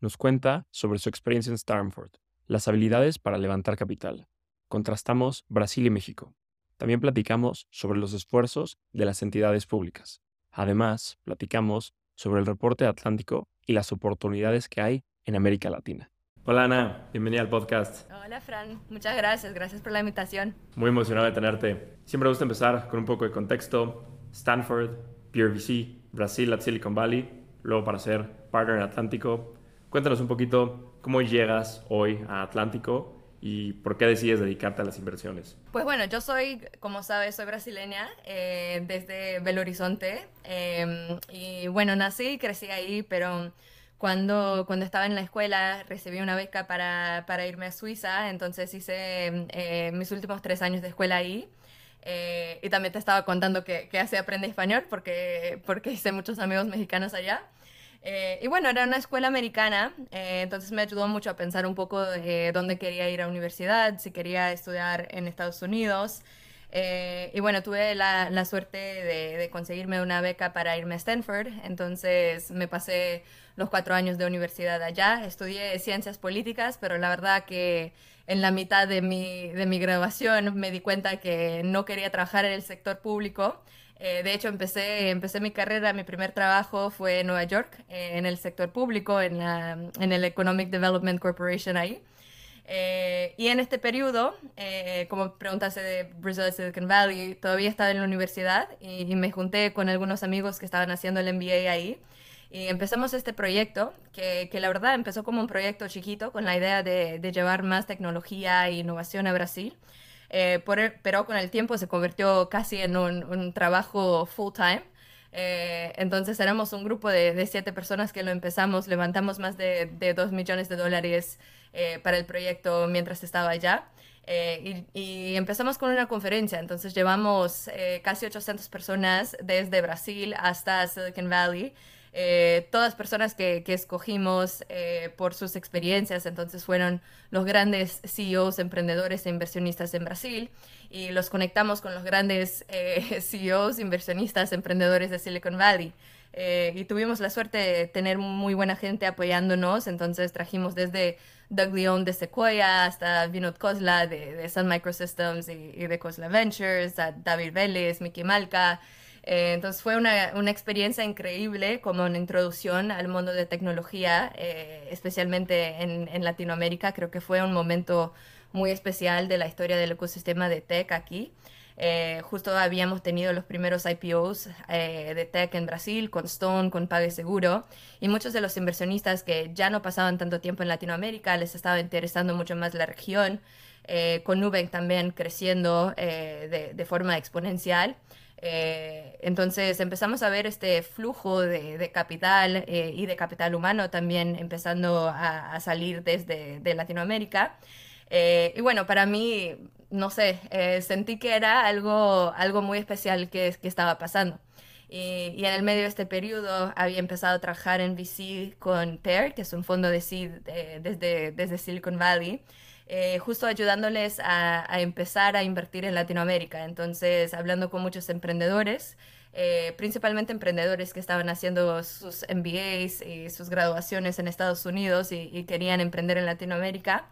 nos cuenta sobre su experiencia en Stanford, las habilidades para levantar capital. Contrastamos Brasil y México. También platicamos sobre los esfuerzos de las entidades públicas. Además, platicamos sobre el reporte Atlántico y las oportunidades que hay en América Latina. Hola Ana, bienvenida al podcast. Hola Fran, muchas gracias, gracias por la invitación. Muy emocionado de tenerte. Siempre me gusta empezar con un poco de contexto. Stanford, PRVC, Brasil at Silicon Valley, luego para ser partner en Atlántico. Cuéntanos un poquito cómo llegas hoy a Atlántico y por qué decides dedicarte a las inversiones. Pues bueno, yo soy, como sabes, soy brasileña eh, desde Belo Horizonte em, y bueno, nací y crecí ahí, pero cuando, cuando estaba en la escuela recibí una beca para, para irme a Suiza, entonces hice eh, mis últimos tres años de escuela ahí. Eh, y también te estaba contando que, que así aprendí español porque, porque hice muchos amigos mexicanos allá. Eh, y bueno, era una escuela americana, eh, entonces me ayudó mucho a pensar un poco de dónde quería ir a universidad, si quería estudiar en Estados Unidos. Eh, y bueno, tuve la, la suerte de, de, conseguirme una beca para irme a Stanford, entonces me pasé los cuatro años de universidad allá, estudié ciencias políticas, pero la verdad que en la mitad de mi, de mi graduación me di cuenta que no quería trabajar en el sector público. Eh, de hecho, empecé, mi carrera, mi primer trabajo fue en Nueva York, eh, en el sector público, en, la, el Economic Development Corporation ahí. Eh, y en este periodo, como preguntaste de Brazil Silicon Valley, todavía estaba en la universidad y, me junté con algunos amigos que estaban haciendo el MBA ahí. Y empezamos este proyecto, que, la verdad empezó como un proyecto chiquito con la idea de, de llevar más tecnología e innovación a Brasil. Eh, por el, pero con el tiempo se convirtió casi en un, un trabajo full time. Eh, entonces éramos un grupo de, de, siete personas que lo empezamos, levantamos más de, de dos millones de dólares eh, para el proyecto mientras estaba allá. Eh, y, y, empezamos con una conferencia, entonces llevamos eh, casi 800 personas desde Brasil hasta Silicon Valley eh, todas personas que, escogimos eh, por sus experiencias, entonces fueron los grandes CEOs, emprendedores e inversionistas en Brasil. Y los conectamos con los grandes eh, CEOs, inversionistas, emprendedores de Silicon Valley. Eh, y tuvimos la suerte de tener muy buena gente apoyándonos, entonces trajimos desde Doug Leon de Sequoia hasta Vinod Khosla de, Sun Microsystems y, de Khosla Ventures, a David Vélez, Mickey Malka, eh, entonces fue una, experiencia increíble como una introducción al mundo de tecnología, eh, especialmente en, Latinoamérica. Creo que fue un momento muy especial de la historia del ecosistema de tech aquí. Eh, justo habíamos tenido los primeros IPOs eh, de tech en Brasil con Stone, con PagSeguro y muchos de los inversionistas que ya no pasaban tanto tiempo en Latinoamérica les estaba interesando mucho más la región, eh, con Nubank también creciendo de, de forma exponencial. Eh, entonces empezamos a ver este flujo de, capital eh, y de capital humano también empezando a, salir desde de Latinoamérica. Eh, y bueno, para mí, no sé, eh, sentí que era algo, algo muy especial que, estaba pasando. Y, en el medio de este periodo había empezado a trabajar en VC con Pear, que es un fondo de seed eh, desde, desde Silicon Valley eh, justo ayudándoles a, a, empezar a invertir en Latinoamérica. Entonces, hablando con muchos emprendedores, eh, principalmente emprendedores que estaban haciendo sus MBAs y sus graduaciones en Estados Unidos y, y querían emprender en Latinoamérica.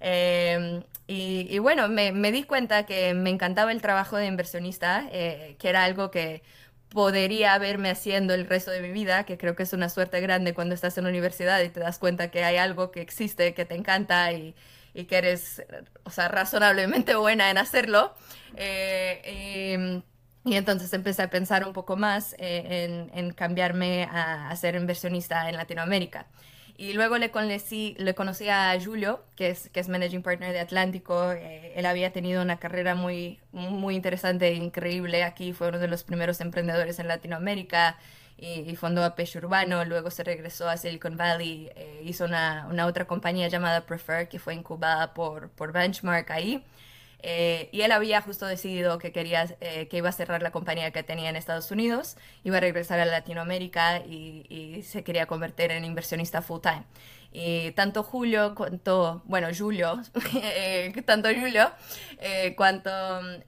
Eh, y, y, bueno, me, me, di cuenta que me encantaba el trabajo de inversionista, eh, que era algo que podría verme haciendo el resto de mi vida, que creo que es una suerte grande cuando estás en la universidad y te das cuenta que hay algo que existe, que te encanta y, y que eres, o sea, razonablemente buena en hacerlo. Eh, y, y, entonces empecé a pensar un poco más eh, en, en, cambiarme a, a, ser inversionista en Latinoamérica. Y luego le conocí, le conocí a Julio, que es, que es Managing Partner de Atlántico. Eh, él había tenido una carrera muy, muy interesante e increíble aquí. Fue uno de los primeros emprendedores en Latinoamérica y, fundó a Peixe Urbano, luego se regresó a Silicon Valley, eh, hizo una, una, otra compañía llamada Prefer que fue incubada por, por Benchmark ahí. Eh, y él había justo decidido que quería eh, que iba a cerrar la compañía que tenía en Estados Unidos, iba a regresar a Latinoamérica y, y se quería convertir en inversionista full time. Y tanto Julio cuanto, bueno, Julio, eh, tanto Julio eh, cuanto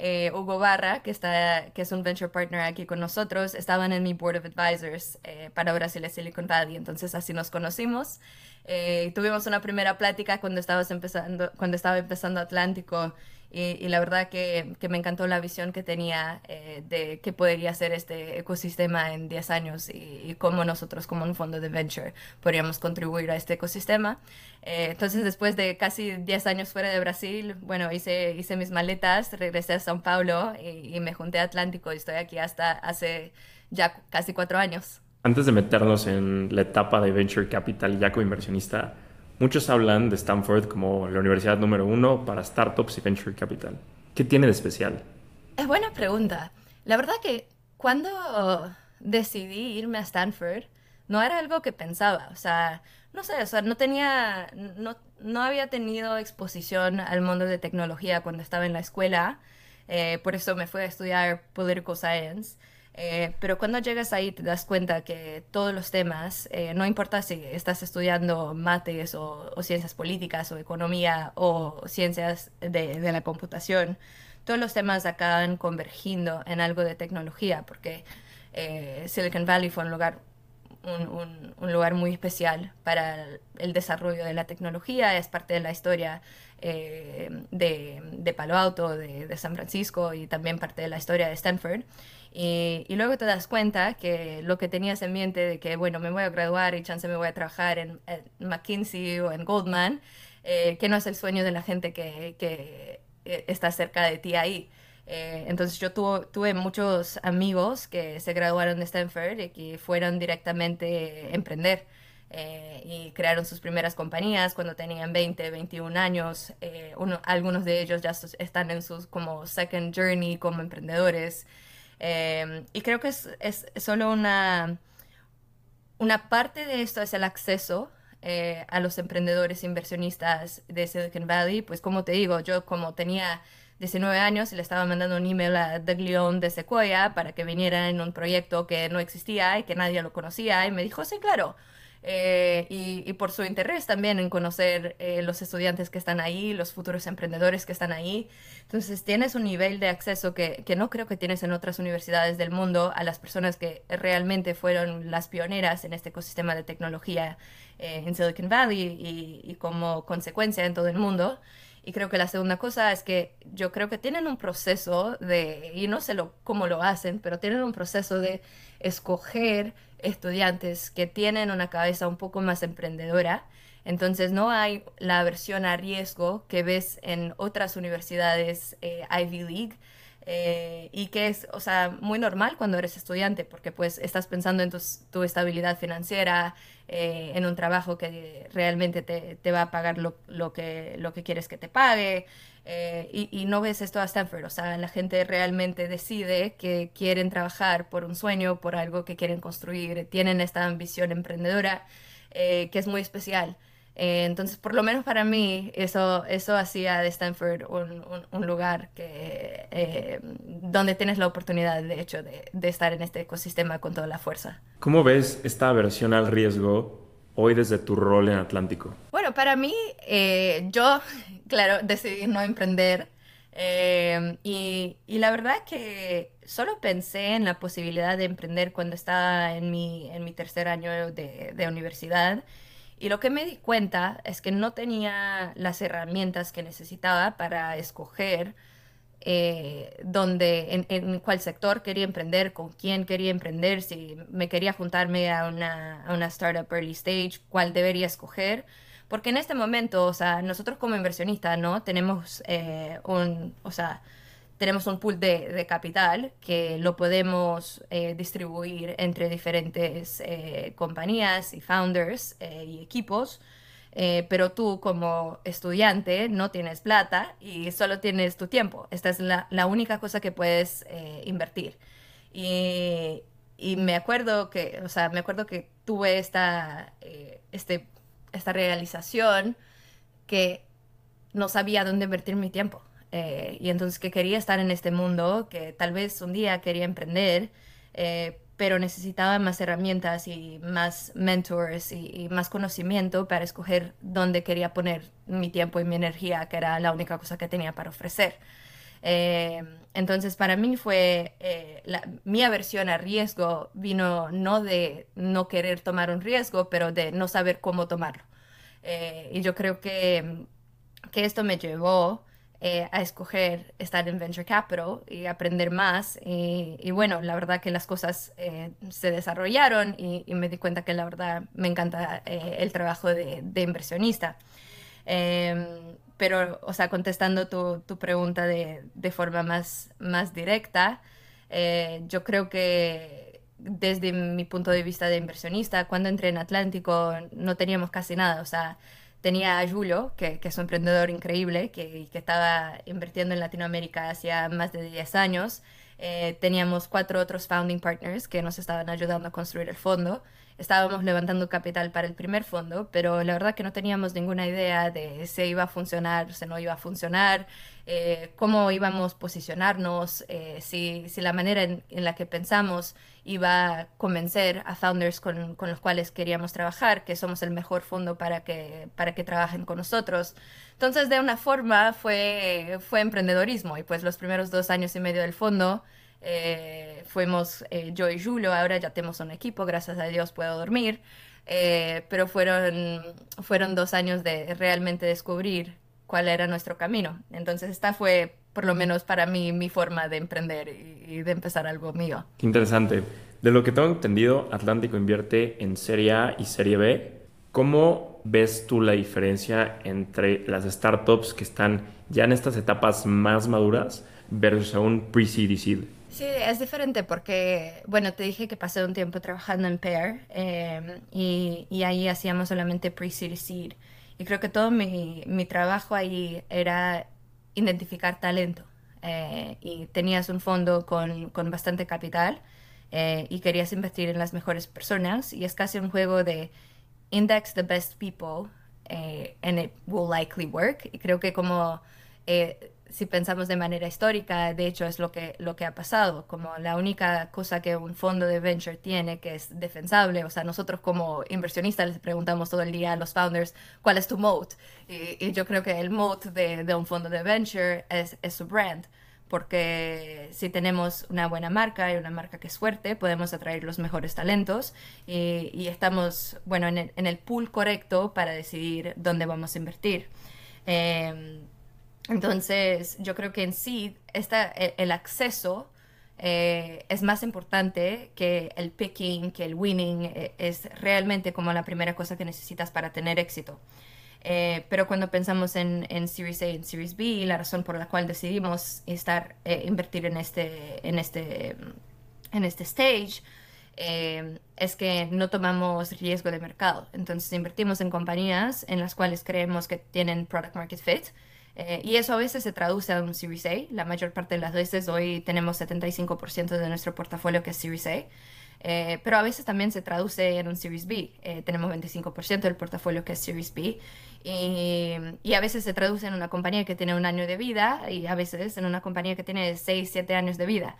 eh, Hugo Barra, que, está, que es un venture partner aquí con nosotros, estaban en mi board of advisors para Brasil y Silicon Valley. Entonces así nos conocimos. tuvimos una primera plática cuando, estabas empezando, cuando estaba empezando Atlántico y, la verdad que, que, me encantó la visión que tenía eh, de qué podría ser este ecosistema en 10 años y, cómo nosotros como un fondo de venture podríamos contribuir a este ecosistema. Eh, entonces después de casi 10 años fuera de Brasil, bueno, hice, hice mis maletas, regresé a São Paulo y, y me junté a Atlántico y estoy aquí hasta hace ya casi cuatro años. Antes de meternos en la etapa de Venture Capital ya como inversionista, Muchos hablan de Stanford como la universidad número uno para startups y venture capital. ¿Qué tiene de especial? Es buena pregunta. La verdad que cuando decidí irme a Stanford, no era algo que pensaba. O sea, no sé, o sea, no tenía, no, no había tenido exposición al mundo de tecnología cuando estaba en la escuela. Eh, por eso me fui a estudiar Political Science. Eh, pero cuando llegas ahí te das cuenta que todos los temas, eh, no importa si estás estudiando mates o, ciencias políticas o economía o ciencias de, de, la computación, todos los temas acaban convergiendo en algo de tecnología, porque eh, Silicon Valley fue un lugar, un, un, lugar muy especial para el desarrollo de la tecnología, es parte de la historia de, de, Palo Alto, de, de San Francisco y también parte de la historia de Stanford. Y, luego te das cuenta que lo que tenías en mente de que, bueno, me voy a graduar y chance me voy a trabajar en, McKinsey o en Goldman, eh, que no es el sueño de la gente que, que eh, está cerca de ti ahí. Eh, entonces yo tuve muchos amigos que se graduaron de Stanford y que fueron directamente a emprender. y crearon sus primeras compañías cuando tenían 20, 21 años. Uno, algunos de ellos ya están en sus como second journey como emprendedores. Em, y creo que es, es, solo una, una parte de esto es el acceso eh, a los emprendedores inversionistas de Silicon Valley. Pues como te digo, yo como tenía 19 años y le estaba mandando un email a Doug Leon de Sequoia para que viniera en un proyecto que no existía y que nadie lo conocía y me dijo, sí, claro. Eh, y, por su interés también en conocer eh, los estudiantes que están ahí, los futuros emprendedores que están ahí. Entonces tienes un nivel de acceso que, que, no creo que tienes en otras universidades del mundo a las personas que realmente fueron las pioneras en este ecosistema de tecnología eh, en Silicon Valley y, y, como consecuencia en todo el mundo. Y creo que la segunda cosa es que yo creo que tienen un proceso de, y no sé lo, cómo lo hacen, pero tienen un proceso de escoger estudiantes que tienen una cabeza un poco más emprendedora. Entonces no hay la aversión a riesgo que ves en otras universidades eh, Ivy League. Eh, y que es, o sea, muy normal cuando eres estudiante, porque pues estás pensando en tu, estabilidad financiera, eh, en un trabajo que realmente te, te va a pagar lo, lo, que, lo que quieres que te pague, eh, y, no ves esto a Stanford, o sea, la gente realmente decide que quieren trabajar por un sueño, por algo que quieren construir, tienen esta ambición emprendedora eh, que es muy especial. Eh, entonces, por lo menos para mí, eso, eso hacía de Stanford un, un, lugar que, donde tienes la oportunidad, de hecho, de, de estar en este ecosistema con toda la fuerza. ¿Cómo ves esta aversión al riesgo hoy desde tu rol en Atlántico? Bueno, para mí, eh, yo, claro, decidí no emprender. Eh, y, y, la verdad que solo pensé en la posibilidad de emprender cuando estaba en mi, en mi tercer año de, de universidad. Y lo que me di cuenta es que no tenía las herramientas que necesitaba para escoger eh, donde, en, cuál sector quería emprender, con quién quería emprender, si me quería juntarme a una, a una startup early stage, cuál debería escoger. Porque en este momento, o sea, nosotros como inversionistas, ¿no? Tenemos eh, un, o sea, tenemos un pool de, capital que lo podemos eh, distribuir entre diferentes compañías y founders y equipos eh, pero tú como estudiante no tienes plata y solo tienes tu tiempo. Esta es la, única cosa que puedes eh, invertir. Y, y me acuerdo que, o sea, me acuerdo que tuve esta, este, esta realización que no sabía dónde invertir mi tiempo. Y entonces que quería estar en este mundo, que tal vez un día quería emprender, pero necesitaba más herramientas y más mentors y, más conocimiento para escoger dónde quería poner mi tiempo y mi energía, que era la única cosa que tenía para ofrecer. Eh, entonces, para mí fue, eh, mi aversión a riesgo vino no de no querer tomar un riesgo, pero de no saber cómo tomarlo. Eh, y yo creo que, que esto me llevó eh, a escoger estar en Venture Capital y aprender más. Y, bueno, la verdad que las cosas eh, se desarrollaron y, me di cuenta que la verdad me encanta eh, el trabajo de, inversionista. Em, pero, o sea, contestando tu, tu pregunta de, de, forma más, más directa, yo creo que desde mi punto de vista de inversionista, cuando entré en Atlántico no teníamos casi nada, o sea, tenía a Julio, que, es un emprendedor increíble, que, que, estaba invirtiendo en Latinoamérica hacía más de 10 años. Eh, teníamos cuatro otros founding partners que nos estaban ayudando a construir el fondo. Estábamos levantando capital para el primer fondo, pero la verdad que no teníamos ninguna idea de si iba a funcionar, si no iba a funcionar, eh, cómo íbamos a posicionarnos, eh, si, si, la manera en, la que pensamos iba a convencer a founders con, con, los cuales queríamos trabajar, que somos el mejor fondo para que, para que trabajen con nosotros. Entonces, de una forma, fue, fue emprendedorismo y pues los primeros dos años y medio del fondo eh, fuimos eh, yo y Julio, ahora ya tenemos un equipo, gracias a Dios puedo dormir, eh, pero fueron, fueron dos años de realmente descubrir cuál era nuestro camino. Entonces esta fue por lo menos para mí mi forma de emprender y, de empezar algo mío. interesante. De lo que tengo entendido, Atlántico invierte en Serie A y Serie B. ¿Cómo ves tú la diferencia entre las startups que están ya en estas etapas más maduras versus un pre-seed y seed? Sí, es diferente porque, bueno, te dije que pasé un tiempo trabajando en Pair em, y, y, ahí hacíamos solamente pre-seed seed. Y creo que todo mi, mi trabajo ahí era identificar talento. Eh, y tenías un fondo con, con bastante capital eh, y querías invertir en las mejores personas y es casi un juego de index the best people eh, and it will likely work. Y creo que como si pensamos de manera histórica, de hecho es lo que, lo que ha pasado, como la única cosa que un fondo de venture tiene que es defensable, o sea, nosotros como inversionistas les preguntamos todo el día a los founders cuál es tu moat, y, yo creo que el moat de, de, un fondo de venture es, es, su brand, porque si tenemos una buena marca y una marca que es fuerte, podemos atraer los mejores talentos y, y estamos, bueno, en el, en el, pool correcto para decidir dónde vamos a invertir. Eh, entonces, yo creo que en sí esta, e, el, acceso eh, es más importante que el picking, que el winning, eh, es realmente como la primera cosa que necesitas para tener éxito. Eh, pero cuando pensamos en, Series A y en Series B, la razón por la cual decidimos estar, invertir en este, en este, en este stage, es que no tomamos riesgo de mercado. Entonces invertimos en compañías en las cuales creemos que tienen product market fit, eh, y eso a veces se traduce a un Series A. La mayor parte de las veces hoy tenemos 75% de nuestro portafolio que es Series A. Eh, pero a veces también se traduce en un Series B. Eh, tenemos 25% del portafolio que es Series B. Y, y, a veces se traduce en una compañía que tiene un año de vida y a veces en una compañía que tiene 6, 7 años de vida.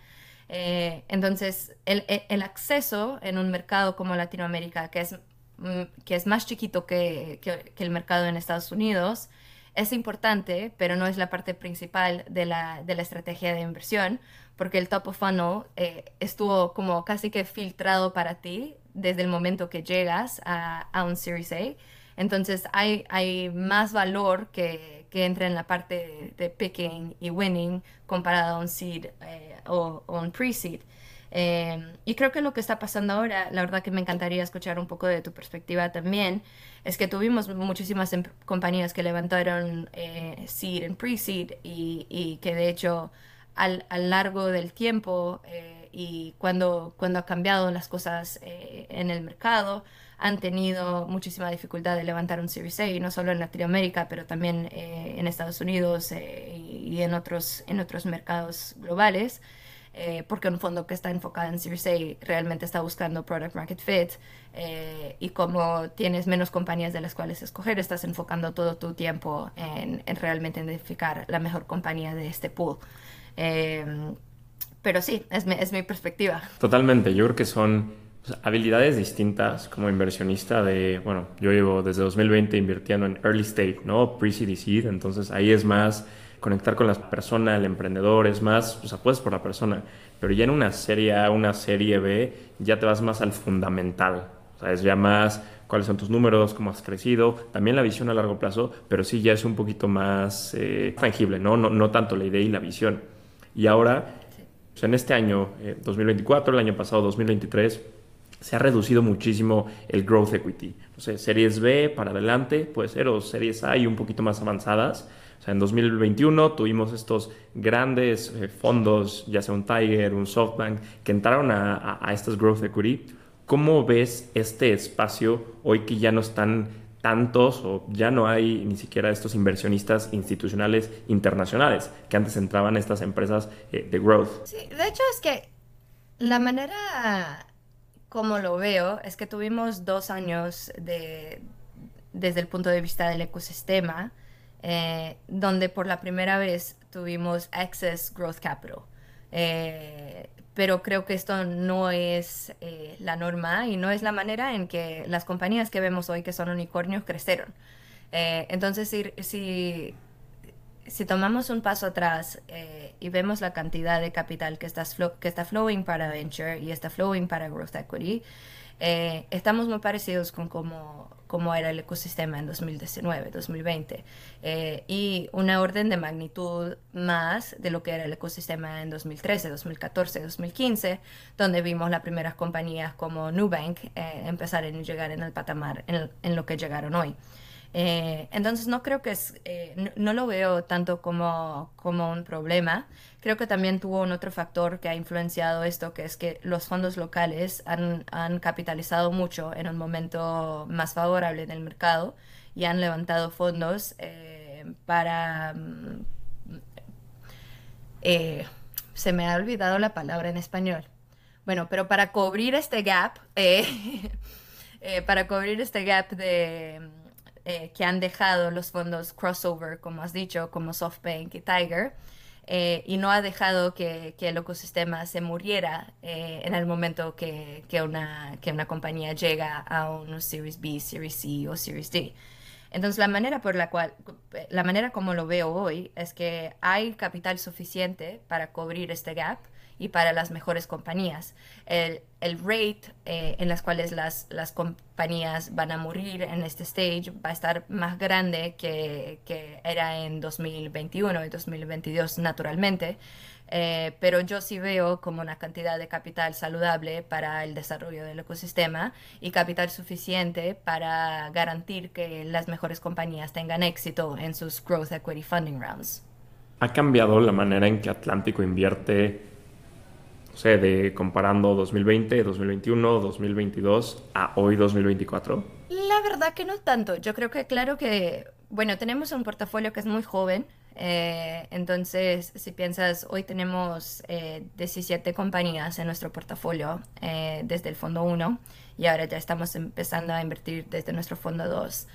entonces, el, el, acceso en un mercado como Latinoamérica, que es, mm, que es más chiquito que, que, que el mercado en Estados Unidos, es importante, pero no es la parte principal de la, de la estrategia de inversión, porque el top of funnel eh, estuvo como casi que filtrado para ti desde el momento que llegas a, a un Series A. Entonces hay, hay más valor que, que entra en la parte de, picking y winning comparado a un seed eh, o, o, un pre-seed. Em, y creo que lo que está pasando ahora, la verdad que me encantaría escuchar un poco de tu perspectiva también, es que tuvimos muchísimas em, compañías que levantaron eh, seed en pre-seed y, y, que de hecho al, al largo del tiempo eh, y cuando, cuando ha cambiado las cosas eh, en el mercado, han tenido muchísima dificultad de levantar un Series A, no solo en Latinoamérica, pero también en Estados Unidos y en otros, en otros mercados globales. Eh, porque un fondo que está enfocado en Series A realmente está buscando product market fit eh, y como tienes menos compañías de las cuales escoger, estás enfocando todo tu tiempo en, realmente identificar la mejor compañía de este pool. Em, pero sí, es mi, es mi perspectiva. Totalmente, yo creo que son habilidades distintas como inversionista de, bueno, yo llevo desde 2020 invirtiendo en early stage, ¿no? Pre-seed seed, entonces ahí es más conectar con la persona, el emprendedor, es más, o sea, puedes por la persona, pero ya en una serie A, una serie B, ya te vas más al fundamental, o sea, es ya más cuáles son tus números, cómo has crecido, también la visión a largo plazo, pero sí ya es un poquito más eh, tangible, ¿no? ¿no? No tanto la idea y la visión. Y ahora, pues en este año, 2024, eh, el año pasado, 2023, se ha reducido muchísimo el growth equity. O sea, series B para adelante, puede ser, o series A y un poquito más avanzadas, o sea, en 2021 tuvimos estos grandes eh, fondos, ya sea un Tiger, un SoftBank, que entraron a, a, estas growth equity. ¿Cómo ves este espacio hoy que ya no están tantos o ya no hay ni siquiera estos inversionistas institucionales internacionales que antes entraban a estas empresas eh, de growth? Sí, de hecho es que la manera como lo veo es que tuvimos dos años de, desde el punto de vista del ecosistema eh, donde por la primera vez tuvimos Access Growth Capital. Eh, pero creo que esto no es eh, la norma y no es la manera en que las compañías que vemos hoy que son unicornios crecieron. entonces, si, si, si, tomamos un paso atrás y vemos la cantidad de capital que está, que está flowing para venture y está flowing para growth equity, estamos muy parecidos con cómo como era el ecosistema en 2019, 2020, eh, y una orden de magnitud más de lo que era el ecosistema en 2013, 2014, 2015, donde vimos las primeras compañías como Nubank eh, empezar a llegar en el patamar en, en lo que llegaron hoy. Eh, entonces no creo que es, eh, no, lo veo tanto como, como un problema. Creo que también tuvo un otro factor que ha influenciado esto, que es que los fondos locales han, han capitalizado mucho en un momento más favorable del mercado y han levantado fondos eh, para... Mm, se me ha olvidado la palabra en español. Bueno, pero para cubrir este gap, para cubrir este gap de eh, que han dejado los fondos crossover, como has dicho, como SoftBank y Tiger, eh, y no ha dejado que, que, el ecosistema se muriera eh, en el momento que, que, una, que una compañía llega a un Series B, Series C o Series D. Entonces, la manera por la cual, la manera como lo veo hoy es que hay capital suficiente para cubrir este gap y para las mejores compañías. El, el rate eh, en las cuales las, las, compañías van a morir en este stage va a estar más grande que, que era en 2021 y 2022 naturalmente. Eh, pero yo sí veo como una cantidad de capital saludable para el desarrollo del ecosistema y capital suficiente para garantir que las mejores compañías tengan éxito en sus growth equity funding rounds. ¿Ha cambiado la manera en que Atlántico invierte o sea, de comparando 2020, 2021, 2022 a hoy 2024? La verdad que no tanto. Yo creo que claro que, bueno, tenemos un portafolio que es muy joven. Eh, entonces, si piensas, hoy tenemos 17 eh, compañías en nuestro portafolio eh, desde el fondo 1 y ahora ya estamos empezando a invertir desde nuestro fondo 2.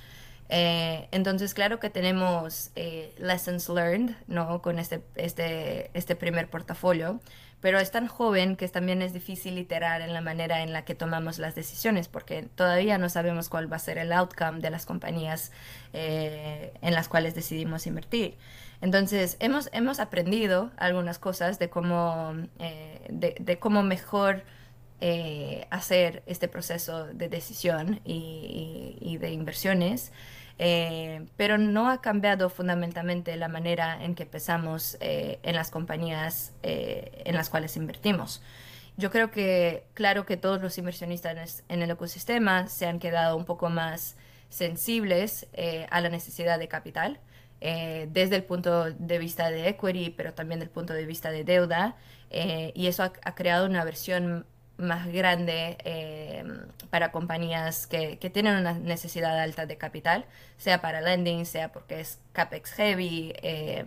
entonces, claro que tenemos lessons learned ¿no? con este, este, este primer portafolio, pero es tan joven que también es difícil iterar en la manera en la que tomamos las decisiones, porque todavía no sabemos cuál va a ser el outcome de las compañías eh, en las cuales decidimos invertir. Entonces, hemos, hemos aprendido algunas cosas de cómo, eh, de, cómo mejor eh, hacer este proceso de decisión y de inversiones. Eh, pero no ha cambiado fundamentalmente la manera en que pensamos eh, en las compañías eh, en las cuales invertimos. Yo creo que, claro que todos los inversionistas en el ecosistema se han quedado un poco más sensibles a la necesidad de capital, desde el punto de vista de equity, pero también del punto de vista de deuda, y eso ha, ha creado una versión más grande eh, para compañías que, que, tienen una necesidad alta de capital, sea para lending, sea porque es CAPEX heavy, eh,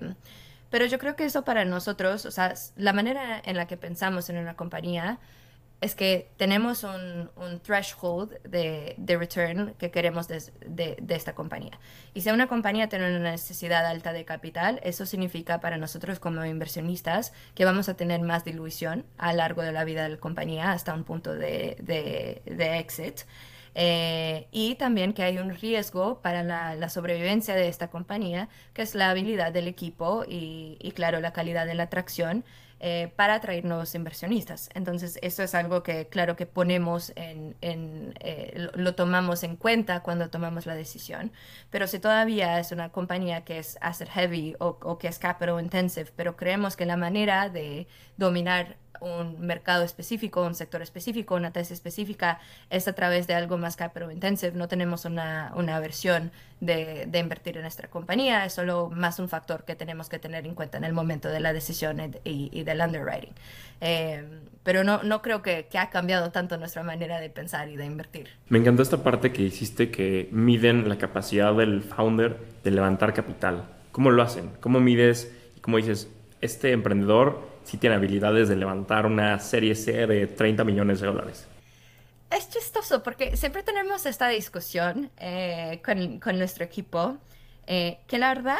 Pero yo creo que eso para nosotros, o sea, la manera en la que pensamos en una compañía es que tenemos un, un threshold de, de, return que queremos de, de, esta compañía. Y si una compañía tiene una necesidad alta de capital, eso significa para nosotros como inversionistas que vamos a tener más dilución a lo largo de la vida de la compañía hasta un punto de, exit. Eh, y también que hay un riesgo para la, la, sobrevivencia de esta compañía, que es la habilidad del equipo y, y claro, la calidad de la atracción eh, para atraer nuevos inversionistas. Entonces, eso es algo que, claro, que ponemos en, eh, lo, tomamos en cuenta cuando tomamos la decisión. Pero si todavía es una compañía que es asset heavy o, o que es capital intensive, pero creemos que la manera de dominar un mercado específico, un sector específico, una tesis específica, es a través de algo más capital intensive. No tenemos una, una versión de, de, invertir en nuestra compañía, es solo más un factor que tenemos que tener en cuenta en el momento de la decisión y, del underwriting. Eh, pero no, no creo que, que, ha cambiado tanto nuestra manera de pensar y de invertir. Me encantó esta parte que hiciste que miden la capacidad del founder de levantar capital. ¿Cómo lo hacen? ¿Cómo mides? ¿Cómo dices, este emprendedor si tiene habilidades de levantar una serie C de 30 millones de dólares. Es chistoso porque siempre tenemos esta discusión eh, con, con, nuestro equipo, eh, que la verdad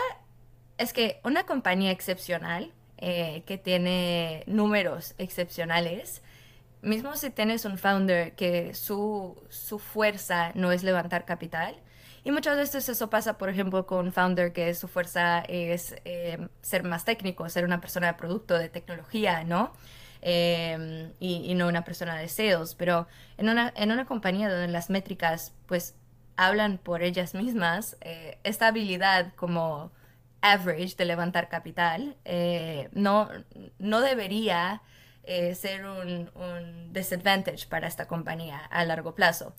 es que una compañía excepcional, eh, que tiene números excepcionales, mismo si tienes un founder que su, su fuerza no es levantar capital, y muchas veces eso pasa, por ejemplo, con founder, que su fuerza es eh, ser más técnico, ser una persona de producto, de tecnología, ¿no? Em, y, no una persona de sales. Pero en una, en una compañía donde las métricas, pues, hablan por ellas mismas, eh, esta habilidad como average de levantar capital eh, no, no debería ser un, un, disadvantage para esta compañía a largo plazo.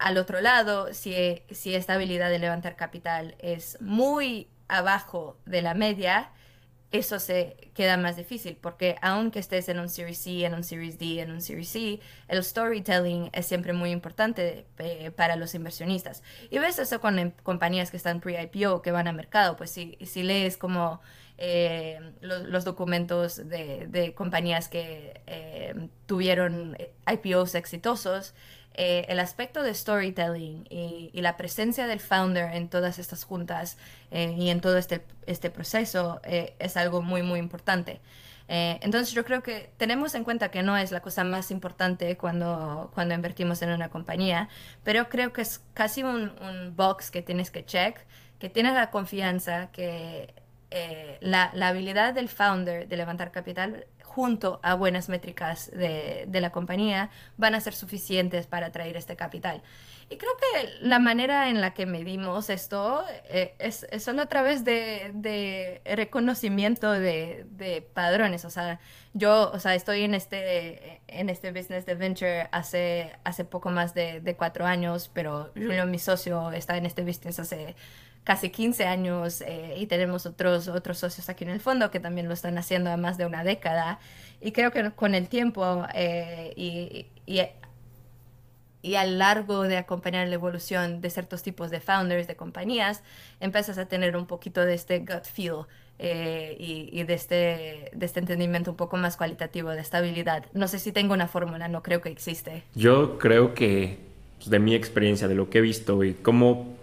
Al otro lado, si, si esta habilidad de levantar capital es muy abajo de la media, eso se queda más difícil porque aunque estés en un Series C, en un Series D, en un Series C, el storytelling es siempre muy importante eh, para los inversionistas. Y ves eso con em, compañías que están pre-IPO, que van a mercado, pues si, si lees como eh, los, documentos de, de compañías que eh, tuvieron IPOs exitosos, eh, el aspecto de storytelling y, la presencia del founder en todas estas juntas eh, y en todo este, este proceso eh, es algo muy, muy importante. entonces yo creo que tenemos en cuenta que no es la cosa más importante cuando, cuando invertimos en una compañía, pero creo que es casi un, un box que tienes que check, que tienes la confianza, que la, la habilidad del founder de levantar capital junto a buenas métricas de, de, la compañía, van a ser suficientes para atraer este capital. Y creo que la manera en la que medimos esto eh, es, es, solo a través de, de reconocimiento de, de, padrones. O sea, yo o sea, estoy en este, en este business de venture hace, hace poco más de, cuatro años, pero Julio, mi socio, está en este business hace casi 15 años eh, y tenemos otros, otros socios aquí en el fondo que también lo están haciendo a más de una década. Y creo que con el tiempo eh, y, y, y, a largo de acompañar la evolución de ciertos tipos de founders, de compañías, empiezas a tener un poquito de este gut feel eh, y, y, de, este, de este entendimiento un poco más cualitativo de estabilidad. No sé si tengo una fórmula, no creo que existe. Yo creo que pues, de mi experiencia, de lo que he visto y cómo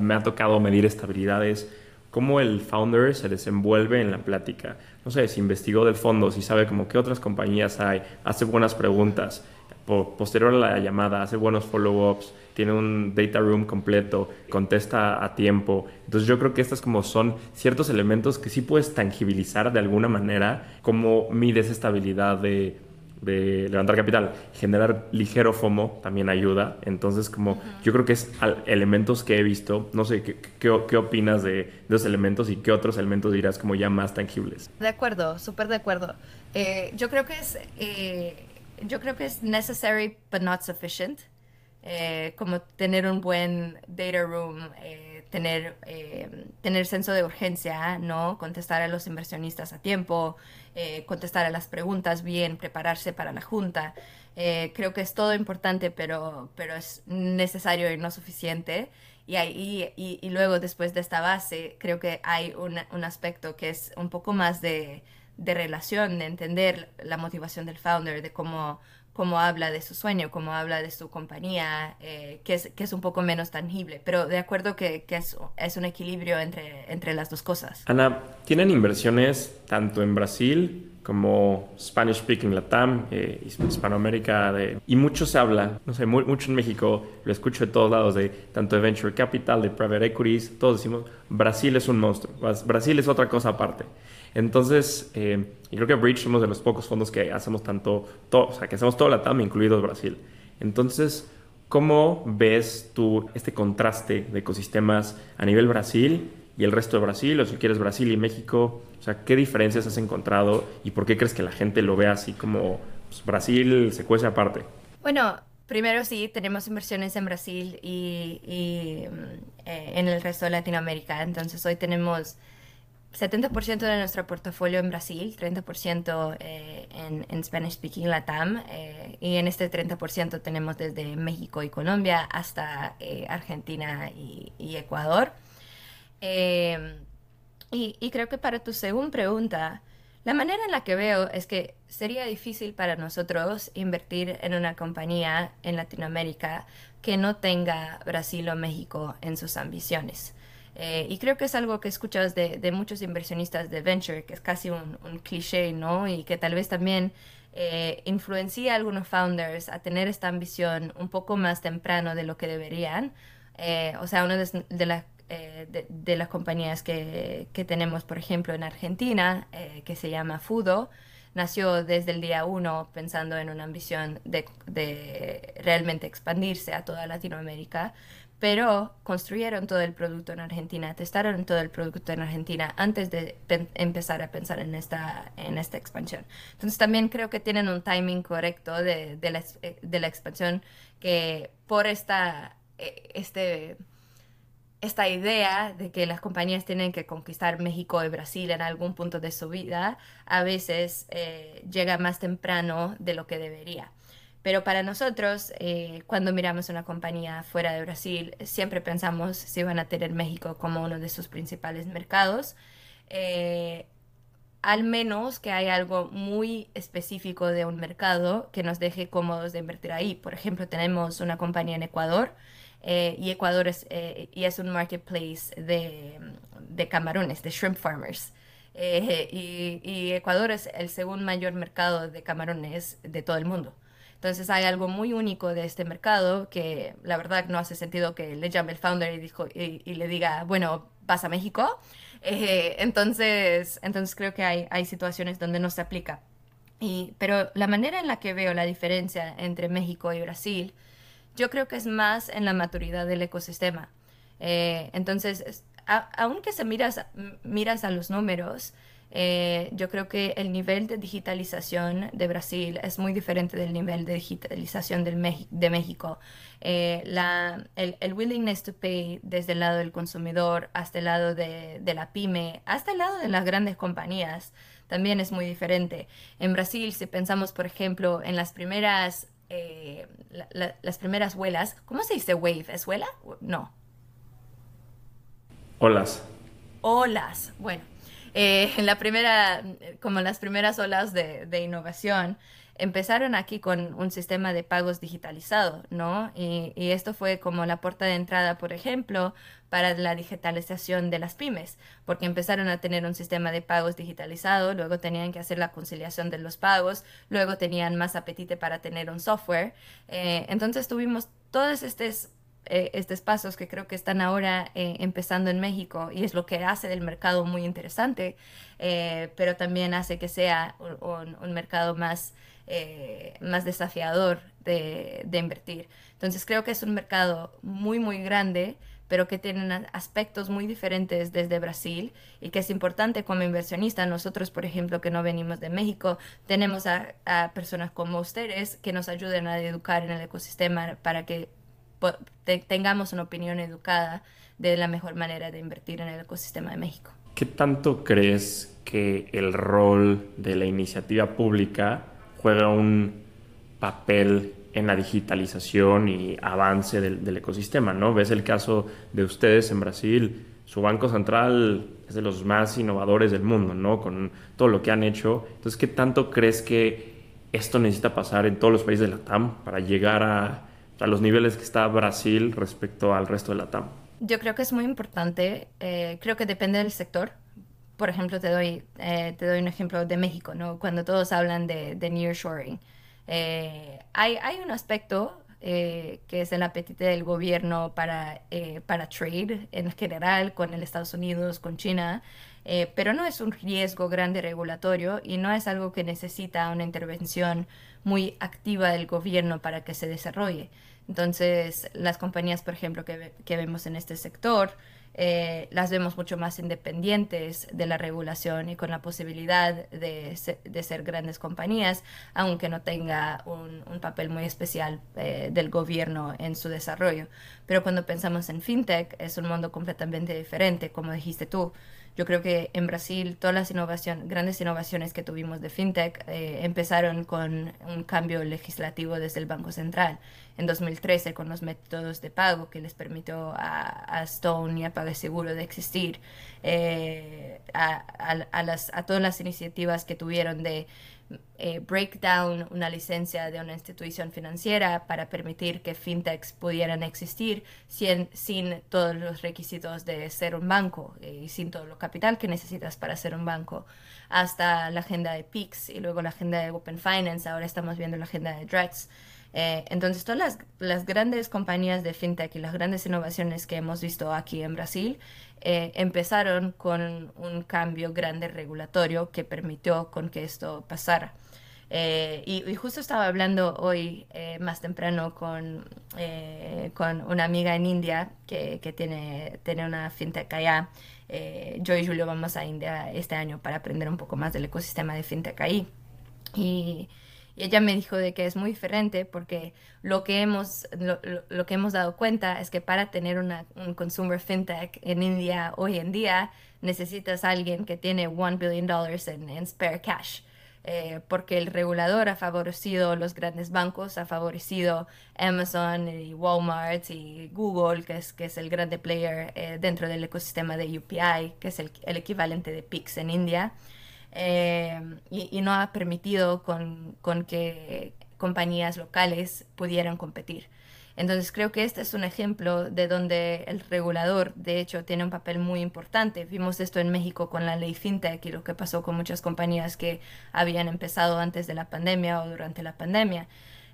me ha tocado medir estabilidades, cómo el founder se desenvuelve en la plática. No sé, si investigó del fondo, si sabe como qué otras compañías hay, hace buenas preguntas, posterior a la llamada, hace buenos follow-ups, tiene un data room completo, contesta a tiempo. Entonces yo creo que estas como son ciertos elementos que sí puedes tangibilizar de alguna manera, cómo mides estabilidad de de levantar capital, generar ligero FOMO también ayuda. Entonces, como yo creo que es elementos que he visto, no sé, ¿qué, qué, opinas de, de, esos elementos y qué otros elementos dirás como ya más tangibles? De acuerdo, súper de acuerdo. Eh, yo creo que es, eh, yo creo que es necessary but not sufficient. eh, como tener un buen data room, eh, tener, eh, tener senso de urgencia, ¿no? Contestar a los inversionistas a tiempo, contestar a las preguntas bien, prepararse para la junta. creo que es todo importante, pero, pero es necesario y no suficiente. Y, ahí, y, luego, después de esta base, creo que hay un, un aspecto que es un poco más de, de relación, de entender la motivación del founder, de cómo cómo habla de su sueño, cómo habla de su compañía, eh, que, es, que es un poco menos tangible, pero de acuerdo que, que es, es, un equilibrio entre, entre las dos cosas. Ana, ¿tienen inversiones tanto en Brasil como Spanish Speaking Latam, eh, Hispanoamérica, de, y mucho se habla, no sé, mucho en México, lo escucho de todos lados, de tanto de Venture Capital, de Private Equities, todos decimos, Brasil es un monstruo, Brasil es otra cosa aparte. Entonces, eh, y creo que Bridge somos de los pocos fondos que hacemos tanto, o sea, que hacemos todo la TAM, incluido Brasil. Entonces, ¿cómo ves tú este contraste de ecosistemas a nivel Brasil y el resto de Brasil, o si quieres Brasil y México? O sea, ¿qué diferencias has encontrado y por qué crees que la gente lo ve así como pues, Brasil se cuece aparte? Bueno, primero sí, tenemos inversiones en Brasil y, y eh, en el resto de Latinoamérica. Entonces hoy tenemos 70% de nuestro portafolio en Brasil, 30% eh, en, Spanish Speaking Latam, eh, y en este 30% tenemos desde México y Colombia hasta eh, Argentina y, Ecuador. Y, y, creo que para tu segunda pregunta, la manera en la que veo es que sería difícil para nosotros invertir en una compañía en Latinoamérica que no tenga Brasil o México en sus ambiciones. Eh, y creo que es algo que escuchas de, de, muchos inversionistas de venture, que es casi un, un cliché, ¿no? Y que tal vez también eh, influencia a algunos founders a tener esta ambición un poco más temprano de lo que deberían. Eh, o sea, una de, de, las de, de, las compañías que, que, tenemos, por ejemplo, en Argentina, que se llama Fudo, nació desde el día uno pensando en una ambición de, de realmente expandirse a toda Latinoamérica pero construyeron todo el producto en Argentina, testaron todo el producto en Argentina antes de empezar a pensar en esta, en esta expansión. Entonces también creo que tienen un timing correcto de, de, la, de la, expansión que por esta, e, este, esta idea de que las compañías tienen que conquistar México y Brasil en algún punto de su vida, a veces eh, llega más temprano de lo que debería. Pero para nosotros, eh, cuando miramos una compañía fuera de Brasil, siempre pensamos si van a tener México como uno de sus principales mercados. Eh, al menos que haya algo muy específico de un mercado que nos deje cómodos de invertir ahí. Por ejemplo, tenemos una compañía en Ecuador eh, y Ecuador es, y es un marketplace de, camarones, de shrimp farmers. y, y Ecuador es el segundo mayor mercado de camarones de todo el mundo. Entonces hay algo muy único de este mercado que la verdad no hace sentido que le llame el founder y, le diga, bueno, vas a México. Eh, entonces, entonces creo que hay, hay situaciones donde no se aplica. Y, pero la manera en la que veo la diferencia entre México y Brasil, yo creo que es más en la maturidad del ecosistema. Eh, entonces, aunque se miras, miras a los números, eh, yo creo que el nivel de digitalización de Brasil es muy diferente del nivel de digitalización del de México. Eh, la, el, el, willingness to pay desde el lado del consumidor hasta el lado de, de, la pyme, hasta el lado de las grandes compañías, también es muy diferente. En Brasil, si pensamos, por ejemplo, en las primeras, eh, las primeras vuelas, ¿cómo se dice wave? ¿Es vuela? No. Olas. Olas. Bueno, eh, en la primera, como las primeras olas de, innovación, empezaron aquí con un sistema de pagos digitalizado, ¿no? Y, y, esto fue como la puerta de entrada, por ejemplo, para la digitalización de las pymes, porque empezaron a tener un sistema de pagos digitalizado, luego tenían que hacer la conciliación de los pagos, luego tenían más apetite para tener un software. Eh, entonces tuvimos todos estos eh, estos pasos que creo que están ahora eh, empezando en México y es lo que hace del mercado muy interesante, eh, pero también hace que sea un, mercado más, más desafiador de, invertir. Entonces creo que es un mercado muy, muy grande, pero que tiene aspectos muy diferentes desde Brasil y que es importante como inversionista. Nosotros, por ejemplo, que no venimos de México, tenemos a personas como ustedes que nos ayuden a educar en el ecosistema para que tengamos una opinión educada de la mejor manera de invertir en el ecosistema de México. ¿Qué tanto crees que el rol de la iniciativa pública juega un papel en la digitalización y avance del, ecosistema, ¿no? Ves el caso de ustedes en Brasil, su banco central es de los más innovadores del mundo, ¿no? Con todo lo que han hecho. Entonces, ¿qué tanto crees que esto necesita pasar en todos los países de la TAM para llegar a, a los niveles que está Brasil respecto al resto de la TAM? Yo creo que es muy importante, eh, creo que depende del sector. Por ejemplo, te doy, eh, te doy un ejemplo de México, ¿no? Cuando todos hablan de, nearshoring. Eh, hay, hay un aspecto que es el apetite del gobierno para, para trade en general con el Estados Unidos, con China, pero no es un riesgo grande regulatorio y no es algo que necesita una intervención muy activa del gobierno para que se desarrolle. Entonces, las compañías, por ejemplo, que, vemos en este sector, eh, las vemos mucho más independientes de la regulación y con la posibilidad de, ser grandes compañías, aunque no tenga un, papel muy especial eh, del gobierno en su desarrollo. Pero cuando pensamos en fintech, es un mundo completamente diferente, como dijiste tú. Yo creo que en Brasil todas las innovaciones, grandes innovaciones que tuvimos de fintech eh, empezaron con un cambio legislativo desde el Banco Central en 2013 con los métodos de pago que les permitió a, Stone y a PagSeguro de existir, eh, a, las, a todas las iniciativas que tuvieron de eh, break down una licencia de una institución financiera para permitir que fintechs pudieran existir sin, sin todos los requisitos de ser un banco eh, y sin todo lo capital que necesitas para ser un banco, hasta la agenda de PIX y luego la agenda de Open Finance, ahora estamos viendo la agenda de DRETS. Eh, entonces, todas las, grandes compañías de fintech y las grandes innovaciones que hemos visto aquí en Brasil eh, empezaron con un cambio grande regulatorio que permitió con que esto pasara. Eh, y, justo estaba hablando hoy más temprano con, con una amiga en India que, que tiene, tiene una fintech allá. yo y Julio vamos a India este año para aprender un poco más del ecosistema de fintech ahí. Y, y ella me dijo de que es muy diferente porque lo que hemos, lo, que hemos dado cuenta es que para tener una, un consumer fintech en India hoy en día necesitas a alguien que tiene $1 billion en, en spare cash. Eh, porque el regulador ha favorecido los grandes bancos, ha favorecido Amazon y Walmart y Google, que es, que es el grande player eh, dentro del ecosistema de UPI, que es el, el equivalente de PIX en India. Em, y, no ha permitido con, con, que compañías locales pudieran competir. Entonces creo que este es un ejemplo de donde el regulador, de hecho, tiene un papel muy importante. Vimos esto en México con la ley FinTech y lo que pasó con muchas compañías que habían empezado antes de la pandemia o durante la pandemia.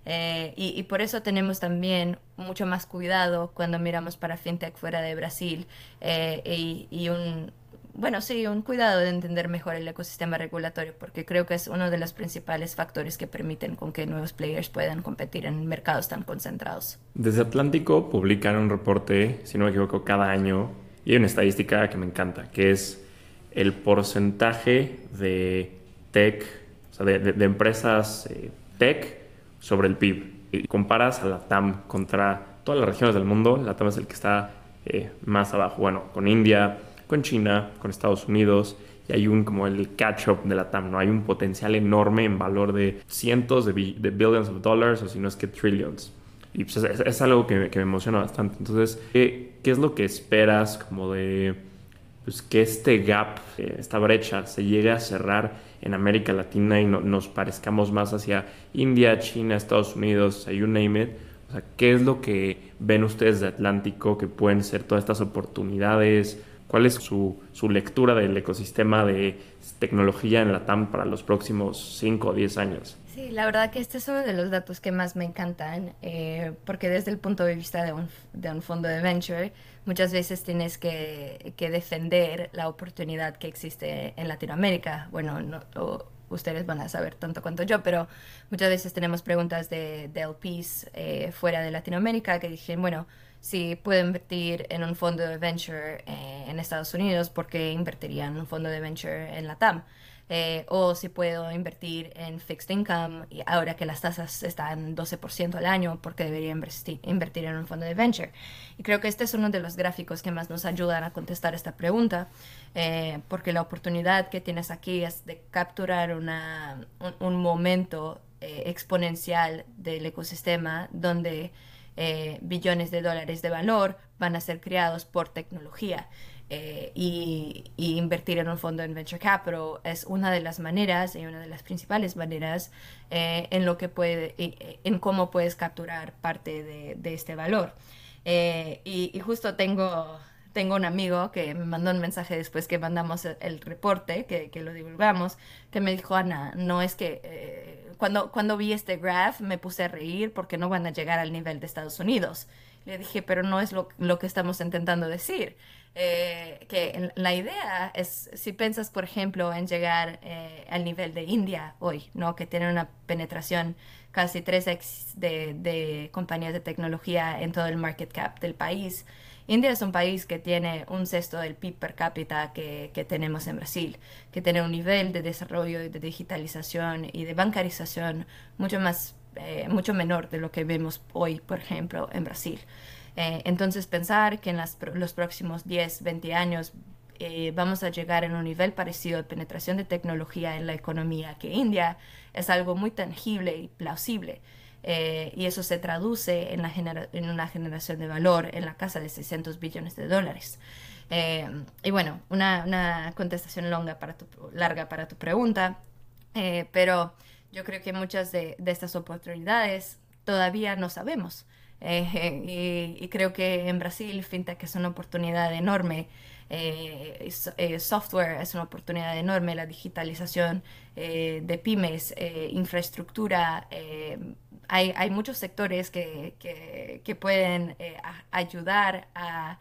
Eh, y, por eso tenemos también mucho más cuidado cuando miramos para FinTech fuera de Brasil eh, y, y un, bueno, sí, un cuidado de entender mejor el ecosistema regulatorio, porque creo que es uno de los principales factores que permiten con que nuevos players puedan competir en mercados tan concentrados. Desde Atlántico publican un reporte, si no me equivoco, cada año, y hay una estadística que me encanta, que es el porcentaje de tech, o sea, de, empresas eh, tech sobre el PIB. Y comparas a la TAM contra todas las regiones del mundo, la TAM es el que está eh, más abajo, bueno, con India, con China, con Estados Unidos, y hay un como el catch-up de la TAM, ¿no? Hay un potencial enorme en valor de cientos de, billions of dollars, o si no es que trillions. Y pues es, algo que, me emociona bastante. Entonces, ¿qué, ¿qué, es lo que esperas como de pues, que este gap, eh, esta brecha, se llegue a cerrar en América Latina y nos parezcamos más hacia India, China, Estados Unidos, you name it? O sea, ¿qué es lo que ven ustedes de Atlántico que pueden ser todas estas oportunidades? ¿Cuál es su, su, lectura del ecosistema de tecnología en la TAM para los próximos 5 o 10 años? Sí, la verdad que este es uno de los datos que más me encantan, eh, porque desde el punto de vista de un, de un, fondo de venture, muchas veces tienes que, que, defender la oportunidad que existe en Latinoamérica. Bueno, no, ustedes van a saber tanto cuanto yo, pero muchas veces tenemos preguntas de, de LPs eh, fuera de Latinoamérica que dicen, bueno, si puedo invertir en un fondo de venture eh, en Estados Unidos, ¿por qué invertiría en un fondo de venture en la TAM? eh, o si puedo invertir en fixed income y ahora que las tasas están 12% al año, porque debería invertir en un fondo de venture. Y creo que este es uno de los gráficos que más nos ayudan a contestar esta pregunta, eh, porque la oportunidad que tienes aquí es de capturar una, un, momento eh, exponencial del ecosistema donde billones de dólares de valor van a ser creados por tecnología. Eh, y, invertir en un fondo en venture capital es una de las maneras y una de las principales maneras eh, en lo que puede en cómo puedes capturar parte de, este valor eh, y, justo tengo tengo un amigo que me mandó un mensaje después que mandamos el, reporte que, que, lo divulgamos que me dijo Ana no es que cuando cuando vi este graph me puse a reír porque no van a llegar al nivel de Estados Unidos le dije pero no es lo, lo que estamos intentando decir eh, que la idea es, si piensas, por ejemplo, en llegar eh, al nivel de India hoy, ¿no? que tiene una penetración casi 3x de, de, compañías de tecnología en todo el market cap del país. India es un país que tiene un sexto del PIB per cápita que, tenemos en Brasil, que tiene un nivel de desarrollo y de digitalización y de bancarización mucho más, eh, mucho menor de lo que vemos hoy, por ejemplo, en Brasil. Eh, entonces pensar que en los próximos 10, 20 años eh, vamos a llegar en un nivel parecido de penetración de tecnología en la economía que India es algo muy tangible y plausible. Eh, y eso se traduce en, la en una generación de valor en la casa de 600 billones de dólares. y bueno, una, contestación larga para tu, larga para tu pregunta, pero yo creo que muchas de, de estas oportunidades todavía no sabemos. Eh, y, creo que en Brasil FinTech es una oportunidad enorme. Eh, eh, software es una oportunidad enorme, la digitalización de pymes, infraestructura. Hay, muchos sectores que, que, pueden ayudar a,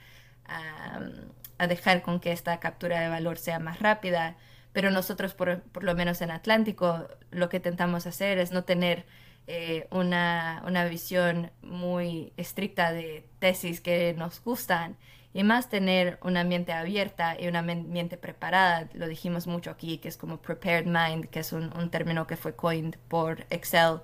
a, dejar con que esta captura de valor sea más rápida, pero nosotros, por, por lo menos en Atlántico, lo que intentamos hacer es no tener eh, una, una, visión muy estricta de tesis que nos gustan y más tener una mente abierta y una mente preparada. Lo dijimos mucho aquí, que es como prepared mind, que es un término que fue coined por Excel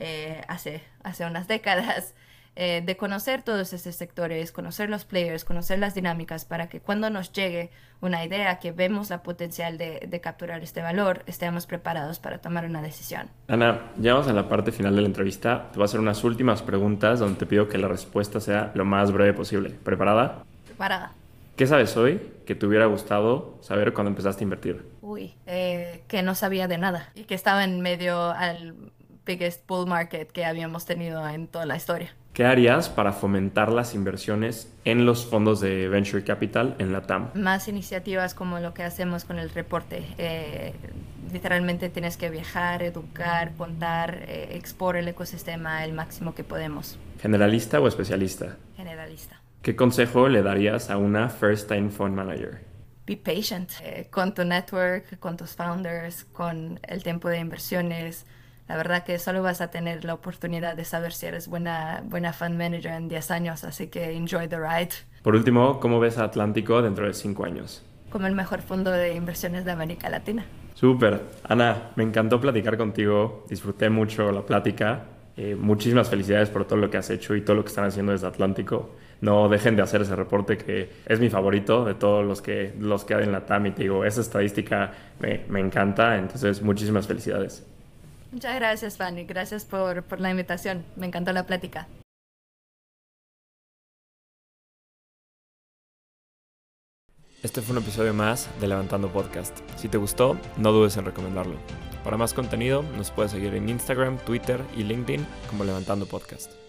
eh, hace, hace unas décadas. Eh, de conocer todos esos sectores, conocer los players, conocer las dinámicas para que cuando nos llegue una idea que vemos la potencial de, capturar este valor, estemos preparados para tomar una decisión. Ana, llegamos a la parte final de la entrevista. Te voy a hacer unas últimas preguntas donde te pido que la respuesta sea lo más breve posible. ¿Preparada? Preparada. ¿Qué sabes hoy que te hubiera gustado saber cuando empezaste a invertir? Uy, eh, que no sabía de nada y que estaba en medio al biggest bull market que habíamos tenido en toda la historia. ¿Qué harías para fomentar las inversiones en los fondos de Venture Capital en la TAM? Más iniciativas como lo que hacemos con el reporte. Eh, literalmente tienes que viajar, educar, contar, eh, expor el ecosistema el máximo que podemos. ¿Generalista o especialista? Generalista. ¿Qué consejo le darías a una first time fund manager? Be patient eh, con tu network, con tus founders, con el tiempo de inversiones la verdad que solo vas a tener la oportunidad de saber si eres buena, buena fan manager en 10 años, así que enjoy the ride. Por último, ¿cómo ves a Atlántico dentro de 5 años? Como el mejor fondo de inversiones de América Latina. Súper. Ana, me encantó platicar contigo, disfruté mucho la plática. Eh, muchísimas felicidades por todo lo que has hecho y todo lo que están haciendo desde Atlántico. No dejen de hacer ese reporte que es mi favorito de todos los que, los que hay en la TAM y te digo, esa estadística me, me encanta, entonces muchísimas felicidades. Muchas gracias, Fanny. Gracias por, por la invitación. Me encantó la plática. Este fue un episodio más de Levantando Podcast. Si te gustó, no dudes en recomendarlo. Para más contenido, nos puedes seguir en Instagram, Twitter y LinkedIn como Levantando Podcast.